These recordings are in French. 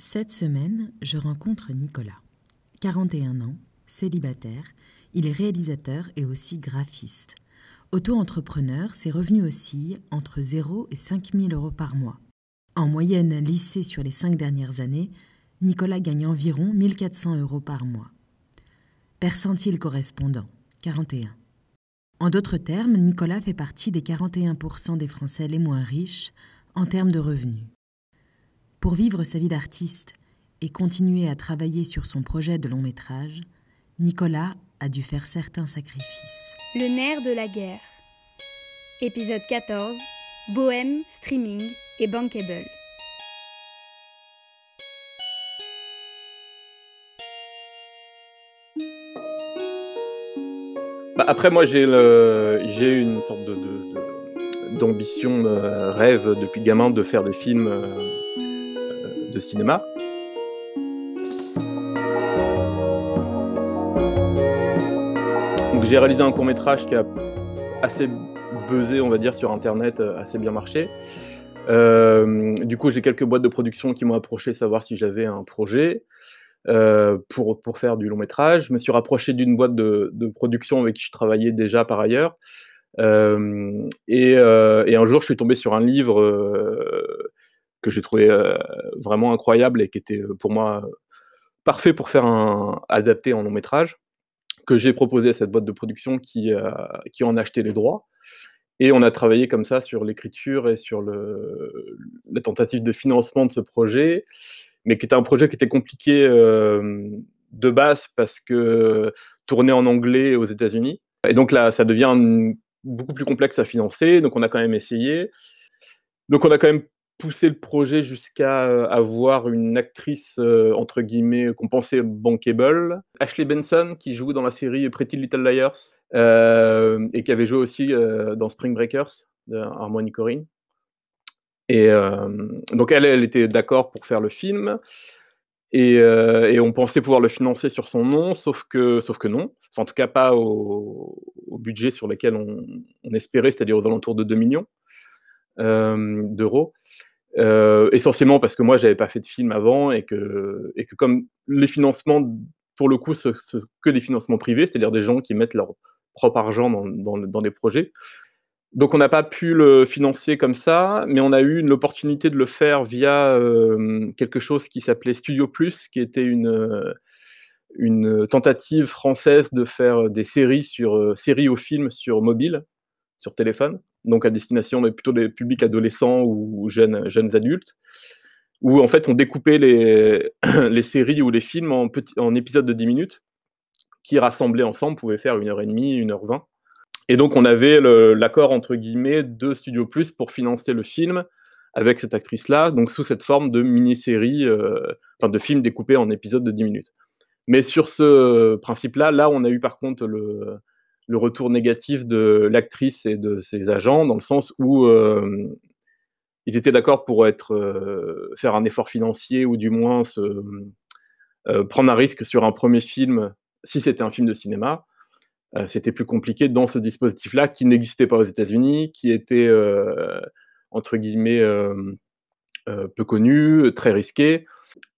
Cette semaine, je rencontre Nicolas. 41 ans, célibataire, il est réalisateur et aussi graphiste. Auto-entrepreneur, ses revenus oscillent entre 0 et 5 000 euros par mois. En moyenne lissée sur les cinq dernières années, Nicolas gagne environ 1400 euros par mois. Percentile correspondant, 41. En d'autres termes, Nicolas fait partie des 41% des Français les moins riches en termes de revenus. Pour vivre sa vie d'artiste et continuer à travailler sur son projet de long métrage, Nicolas a dû faire certains sacrifices. Le nerf de la guerre. Épisode 14. Bohème, streaming et bankable. Bah, après, moi, j'ai le- une sorte de, de- de- d'ambition, euh, rêve depuis gamin de faire des films euh, de cinéma. Donc, j'ai réalisé un court métrage qui a assez buzzé, on va dire, sur Internet, euh, assez bien marché. Euh, du coup, j'ai quelques boîtes de production qui m'ont approché savoir si j'avais un projet euh, pour, pour faire du long métrage. Je me suis rapproché d'une boîte de, production avec qui je travaillais déjà par ailleurs. Et, un jour, je suis tombé sur un livre que j'ai trouvé euh, vraiment incroyable et qui était euh, pour moi parfait pour faire un adapté en long métrage, que j'ai proposé à cette boîte de production qui, euh, qui en a acheté les droits. Et on a travaillé comme ça sur l'écriture et sur le, la tentative de financement de ce projet, mais qui était un projet qui était compliqué euh, de base parce que tourné en anglais aux États-Unis. Et donc là, ça devient beaucoup plus complexe à financer. Donc on a quand même essayé. Donc on a quand même poussé le projet jusqu'à euh, avoir une actrice euh, entre guillemets qu'on pensait bankable, Ashley Benson qui joue dans la série Pretty Little Liars euh, et qui avait joué aussi euh, dans Spring Breakers de Harmony Corrine. Et euh, donc elle, était d'accord pour faire le film. Et, euh, on pensait pouvoir le financer sur son nom, sauf que, sauf que non. En tout cas, pas au, budget sur lequel on, on espérait, c'est-à-dire aux alentours de 2 millions euh, d'euros. Euh, essentiellement parce que moi, j'avais pas fait de film avant et que, et que comme les financements, pour le coup, ce, ce- que des financements privés, c'est-à-dire des gens qui mettent leur propre argent dans, dans, les projets. Donc, on n'a pas pu le financer comme ça, mais on a eu l'opportunité de le faire via euh, quelque chose qui s'appelait Studio Plus, qui était une, euh, une tentative française de faire des séries sur séries au film sur mobile, sur téléphone, donc à destination de plutôt des publics adolescents ou jeunes, jeunes adultes, où en fait on découpait les, les séries ou les films en, petits, en épisodes de 10 minutes, qui rassemblés ensemble pouvaient faire une heure et demie, une heure vingt. Et donc on avait l'accord entre guillemets de Studio Plus pour financer le film avec cette actrice-là, donc sous cette forme de mini-série, euh, enfin de film découpé en épisodes de 10 minutes. Mais sur ce principe-là, là, on a eu par contre le, le retour négatif de l'actrice et de ses agents, dans le sens où euh, ils étaient d'accord pour être, euh, faire un effort financier ou du moins se, euh, prendre un risque sur un premier film, si c'était un film de cinéma. C'était plus compliqué dans ce dispositif-là qui n'existait pas aux États-Unis, qui était entre guillemets peu connu, très risqué.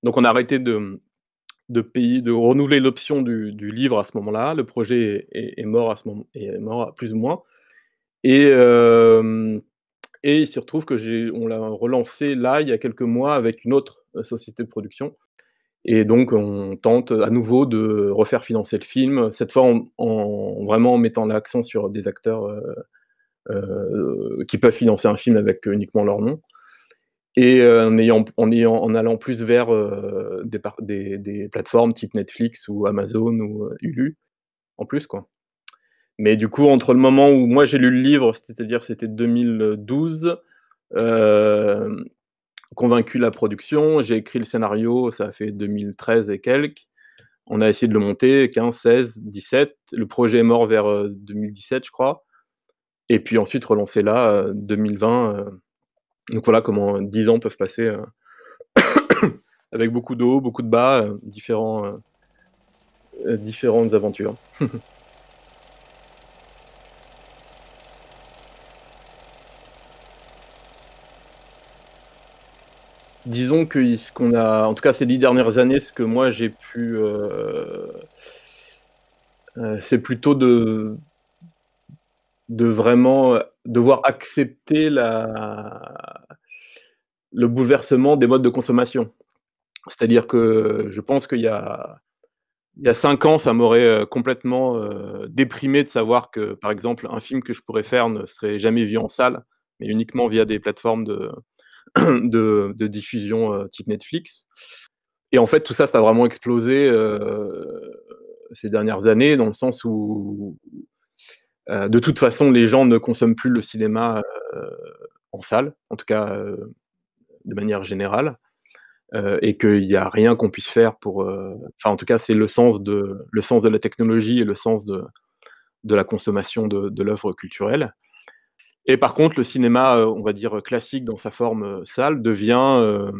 Donc on a arrêté de, de de renouveler l'option du, du livre à ce moment-là. Le projet est, mort à ce moment, est mort plus ou moins. Et, euh, et il se retrouve que j'ai, on l'a relancé là il y a quelques mois avec une autre euh, société de production. Et donc on tente à nouveau de refaire financer le film, cette fois en, en vraiment en mettant l'accent sur des acteurs euh, qui peuvent financer un film avec uniquement leur nom et euh, en, ayant, en, allant plus vers euh, des, plateformes type Netflix ou Amazon ou euh, Hulu, en plus, quoi. Mais du coup, entre le moment où moi j'ai lu le livre, c'est-à-dire c'était 2012, euh, convaincu la production, j'ai écrit le scénario, ça a fait 2013 et quelques. On a essayé de le monter, 15, 16, 17. Le projet est mort vers euh, 2017, je crois. Et puis ensuite relancé là, euh, 2020. Donc voilà comment 10 ans peuvent passer euh, avec beaucoup de hauts, beaucoup de bas, euh, euh, différentes aventures. Disons que ce qu'on a en tout cas ces 10 dernières années, ce que moi j'ai pu, c'est plutôt de vraiment, devoir accepter le bouleversement des modes de consommation. C'est-à-dire que je pense qu'il y a il y a 5 ans, ça m'aurait, heu, complètement, heu, déprimé de savoir que, par exemple, un film que je pourrais faire ne serait jamais vu en salle, mais uniquement via des plateformes de de diffusion, heu, type Netflix et en fait, tout ça, ça a vraiment explosé, ces dernières années dans le sens où, de toute façon, les gens ne consomment plus le cinéma, heu, en salle, en tout cas, heu, de manière générale, et qu'il y a rien qu'on puisse faire pour, enfin, en tout cas, c'est le sens de le sens de la technologie et le sens de de la consommation de l'œuvre culturelle. Et par contre, le cinéma, on va dire classique dans sa forme, salle devient,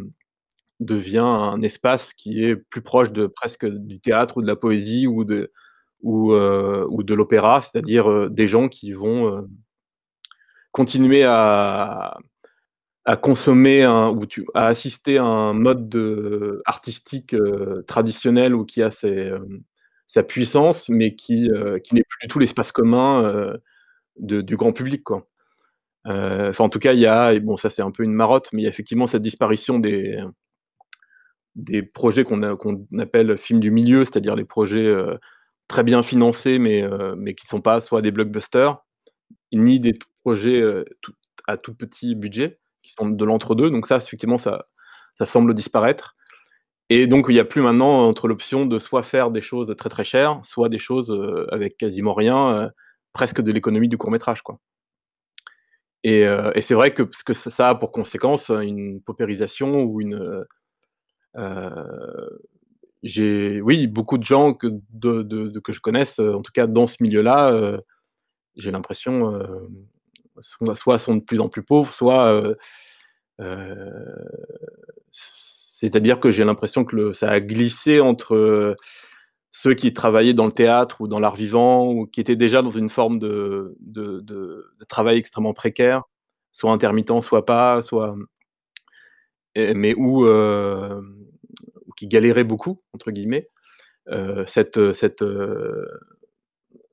devient un espace qui est plus proche de presque du théâtre ou de la poésie ou de ou heu, ou de l'opéra, c'est-à-dire, heu, des gens qui vont, heu, continuer à à consommer un ou à assister à un mode de artistique, traditionnel ou qui a ses, sa puissance, mais qui, qui n'est plus du tout l'espace commun, de du grand public, quoi. Enfin, en tout cas, il y a et bon, ça, c'est un peu une marotte, mais il y a effectivement cette disparition des des projets qu'on qu'on appelle films du milieu, c'est-à-dire les projets, très bien financés, mais heu, mais qui sont pas soit des blockbusters, ni des projets, tout à tout petit budget, qui sont de l'entre-deux. Donc ça, effectivement, ça ça semble disparaître et donc il y a plus maintenant entre l'option de soit faire des choses très, très chères, soit des choses, avec quasiment rien, presque de l'économie du court métrage, quoi. Et et c'est vrai que que ça a pour conséquence, une paupérisation ou une, j'ai oui, beaucoup de gens que que je connaisse, en tout cas dans ce milieu-là, heu, j'ai l'impression, heu, soit sont de plus en plus pauvres, soit, c'est-à-dire que j'ai l'impression que le ça a glissé entre, ceux qui travaillaient dans le théâtre ou dans l'art vivant ou qui étaient déjà dans une forme de de travail extrêmement précaire, soit intermittent, soit pas, soit mais où, qui «galéraient beaucoup» entre guillemets, heu, cette, heu cette, heu,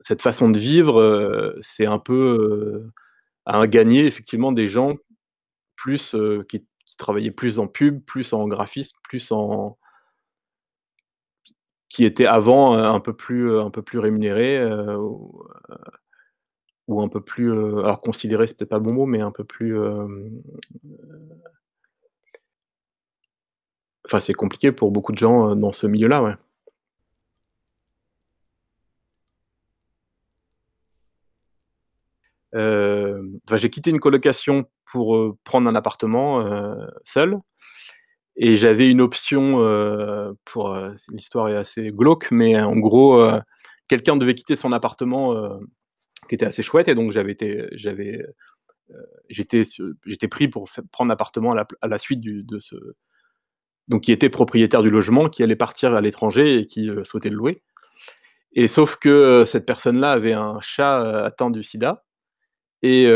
cette façon de vivre, c'est un peu, a gagné effectivement des gens plus, qui travaillaient plus en pub, plus en graphisme, plus en qui étaient avant, un peu plus, un peu plus rémunérés, ou un peu plus, alors considérés, c'est peut-être pas le bon mot, mais un peu plus, Enfin, c'est compliqué pour beaucoup de gens, heu, dans ce milieu-là, ouais. Enfin, j'ai quitté une colocation pour, heu, prendre un appartement, seul et j'avais une option, pour, l'histoire est assez glauque, mais en gros, quelqu'un devait quitter son appartement, qui était assez chouette et donc j'avais été j'avais, j'étais j'étais pris pour prendre l'appartement à la à la suite de ce donc qui était propriétaire du logement, qui allait partir à l'étranger et qui, heu, souhaitait le louer et sauf que, heu, cette personne-là avait un chat, heu, atteint du sida et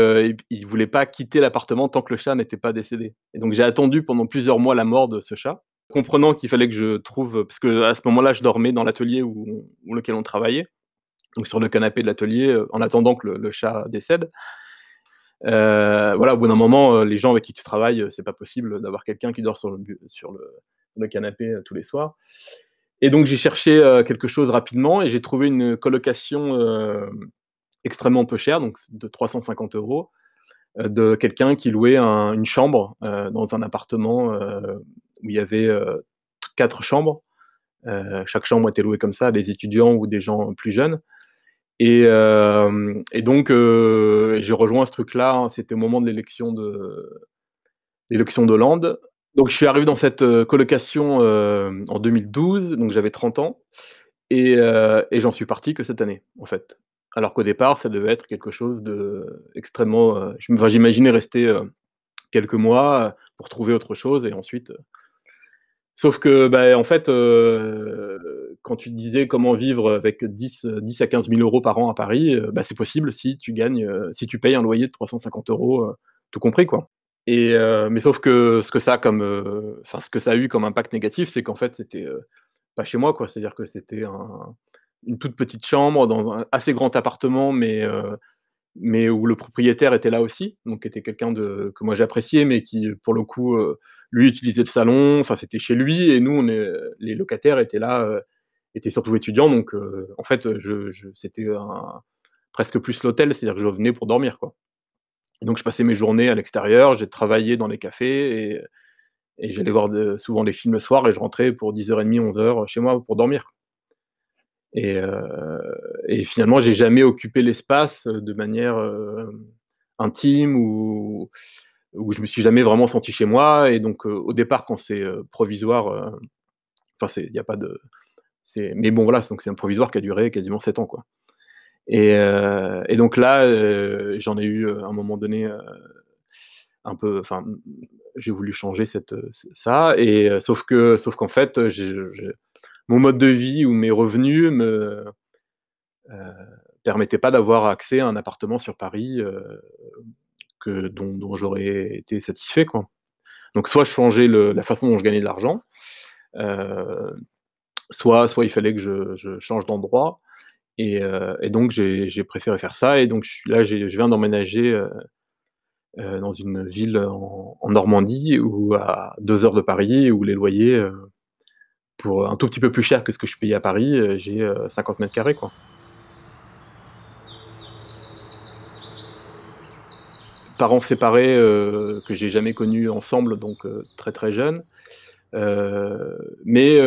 il voulait pas quitter l'appartement tant que le chat n'était pas décédé et donc j'ai attendu pendant plusieurs mois la mort de ce chat, comprenant qu'il fallait que je trouve parce qu'à ce moment-là, je dormais dans l'atelier où lequel on travaillait, donc sur le canapé de l'atelier, en attendant que le chat décède. Heu, voilà, au bout d'un moment, heu, les gens avec qui tu travailles, c'est pas possible d'avoir quelqu'un qui dort sur le canapé, tous les soirs et donc j'ai cherché, quelque chose rapidement et j'ai trouvé une colocation, extrêmement peu chère, donc de 350 €, heu, de quelqu'un qui louait un une chambre, dans un appartement, où il y avait, 4 chambres. Chaque chambre était louée comme ça à des étudiants ou des gens plus jeunes et hem et donc heu, j'ai rejoint ce truc-là, hein, c'était au moment de l'élection de l'élection d'Hollande. Donc je suis arrivé dans cette, heu, colocation, hem, en 2012, donc j'avais 30 ans et j'en suis parti que cette année, en fait. Alors qu'au départ, ça devait être quelque chose m enfin, j'imaginais rester, quelques mois, pour trouver autre chose et ensuite, sauf que, bah, en fait, quand tu disais comment vivre avec 10, heu, 10 à 15 000 € par an à Paris, heu, bah, c'est possible si tu gagnes, heu, si tu payes un loyer de 350 €, heu, tout compris, quoi. Et mais sauf que ce que ça a comme, ce que ça a eu comme impact négatif, c'est qu'en fait c'était, pas chez moi quoi. C'est-à-dire que c'était un une toute petite chambre dans un assez grand appartement, mais mais où le propriétaire était là aussi, donc était quelqu'un de que moi j'appréciais, mais qui pour le coup, lui utilisait le salon, enfin c'était chez lui et nous on est les locataires étaient là, étaient surtout étudiants donc en fait, c'était presque plus l'hôtel, c'est-à-dire que je venais pour dormir quoi. Donc je passais mes journées à l'extérieur, j'ai travaillé dans les cafés et j'allais voir souvent des films le soir et je rentrais pour 10:30, 11:00 chez moi pour dormir. Et heu et finalement, j'ai jamais occupé l'espace, de manière, intime ou où je me suis jamais vraiment senti chez moi et donc au départ, quand c'est, provisoire, enfin il y a pas de mais bon voilà, donc c'est un provisoire qui a duré quasiment 7 ans, quoi. Et et donc là, j'en ai eu, à un moment donné, un peu enfin, j'ai voulu changer cette, ça et sauf que sauf qu'en fait, mon mode de vie ou mes revenus me euh, permettaient pas d'avoir accès à un appartement sur Paris que, dont, j'aurais été satisfait. Quoi. Donc soit je changeais la façon dont je gagnais de l'argent, soit, soit il fallait que je, change d'endroit. Et, donc j'ai préféré faire ça. Et donc là, je viens d'emménager dans une ville en, Normandie, ou à deux heures de Paris, où les loyers pour un tout petit peu plus cher que ce que je payais à Paris, euh, j'ai 50 euh, mètres carrés, quoi. Parents séparés euh, que j'ai jamais connus ensemble, donc très très jeunes. mais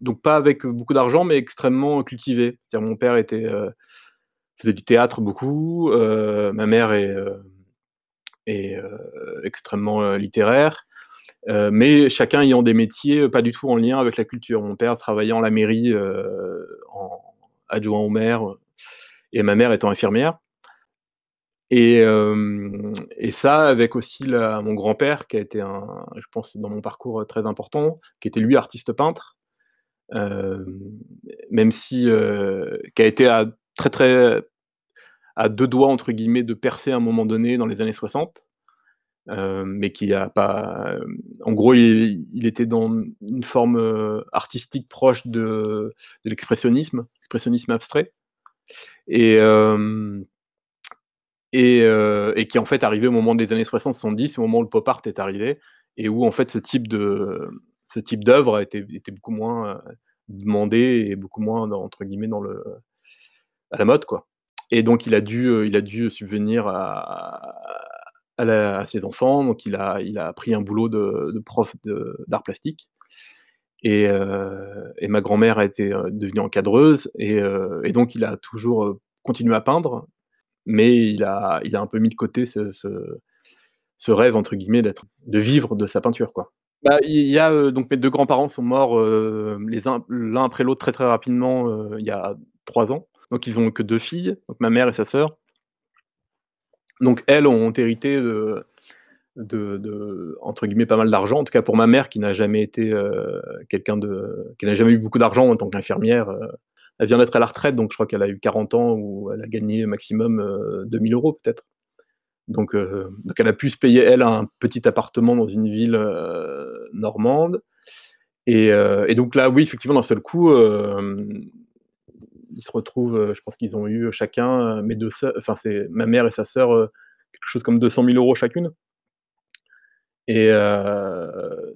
donc pas avec beaucoup d'argent, mais extrêmement cultivé. Mon père était faisait du théâtre beaucoup, ma mère est, est extrêmement littéraire. Euh, mais chacun ayant des métiers euh, pas du tout en lien avec la culture. Mon père travaillant à la mairie euh, en adjoint au maire et ma mère étant infirmière. Et, et ça avec aussi mon grand-père qui a été un, je pense dans mon parcours très important, qui était lui artiste peintre, même si qui a été à très très à deux doigts entre guillemets de percer à un moment donné dans les années 60 euh, mais qui a pas. en gros, il, était dans une forme euh, artistique proche de, de l'expressionnisme, expressionnisme abstrait, et, et, et, qui en fait arrivé au moment des années 60-70, au moment où le pop art est arrivé, et où en fait ce type de ce type d'œuvre était, était, beaucoup moins demandé et beaucoup moins entre guillemets dans le à la mode quoi. Et donc il a dû il a dû subvenir à, à, ses enfants. Donc, il a, il a pris un boulot de, prof d'art plastique. Et, euh, et, ma grand-mère a été euh, devenue encadreuse. Et, euh, et, donc, il a toujours continué à peindre. Mais il a, il a un peu mis de côté ce, ce, rêve, entre guillemets, d'être, de vivre de sa peinture. Quoi. Bah, il y a, donc, mes deux grands-parents sont morts les l'un après l'autre très, très rapidement il y a trois ans. Donc, ils ont que deux filles, donc ma mère et sa sœur. Donc elles ont hérité de, de, entre guillemets pas mal d'argent. En tout cas pour ma mère qui n'a jamais été euh, quelqu'un de, qui n'a jamais eu beaucoup d'argent en tant qu'infirmière. Euh, elle vient d'être à la retraite, donc je crois qu'elle a eu 40 ans où elle a gagné maximum 2000 euh, euros peut-être. Donc, donc elle a pu se payer elle un petit appartement dans une ville normande. Et, et, donc là, oui, effectivement, d'un seul coup, ils se retrouvent, euh, je pense qu'ils ont eu chacun, euh, mes deux enfin c'est ma mère et sa sœur, euh, quelque chose comme 200 000 euros chacune. Et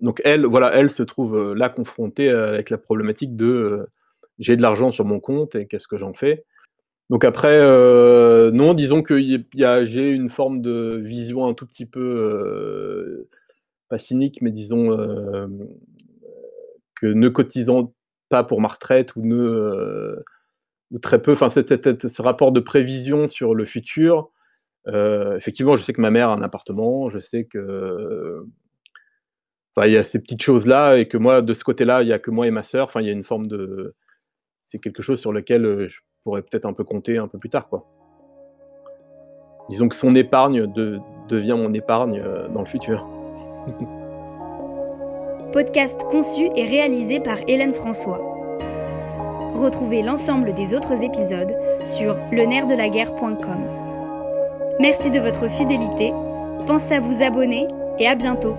donc elle, voilà, elle se trouve là confrontée avec la problématique de j'ai de l'argent sur mon compte et qu'est-ce que j'en fais? Donc après, non, disons que j'ai une forme de vision un tout petit peu pas cynique, mais disons que ne cotisant pas pour ma retraite ou très peu, enfin, ce rapport de prévision sur le futur. Euh, effectivement, je sais que ma mère a un appartement, je sais que. Il y a ces petites choses-là, et que moi, de ce côté-là, il n'y a que moi et ma sœur. Enfin, il y a une forme de. C'est quelque chose sur lequel euh, je pourrais peut-être un peu compter un peu plus tard, quoi. Disons que son épargne devient mon épargne euh, dans le futur. Podcast conçu et réalisé par Hélène François. Retrouvez l'ensemble des autres épisodes sur lenerdelaguerre.com. Merci de votre fidélité, pensez à vous abonner et à bientôt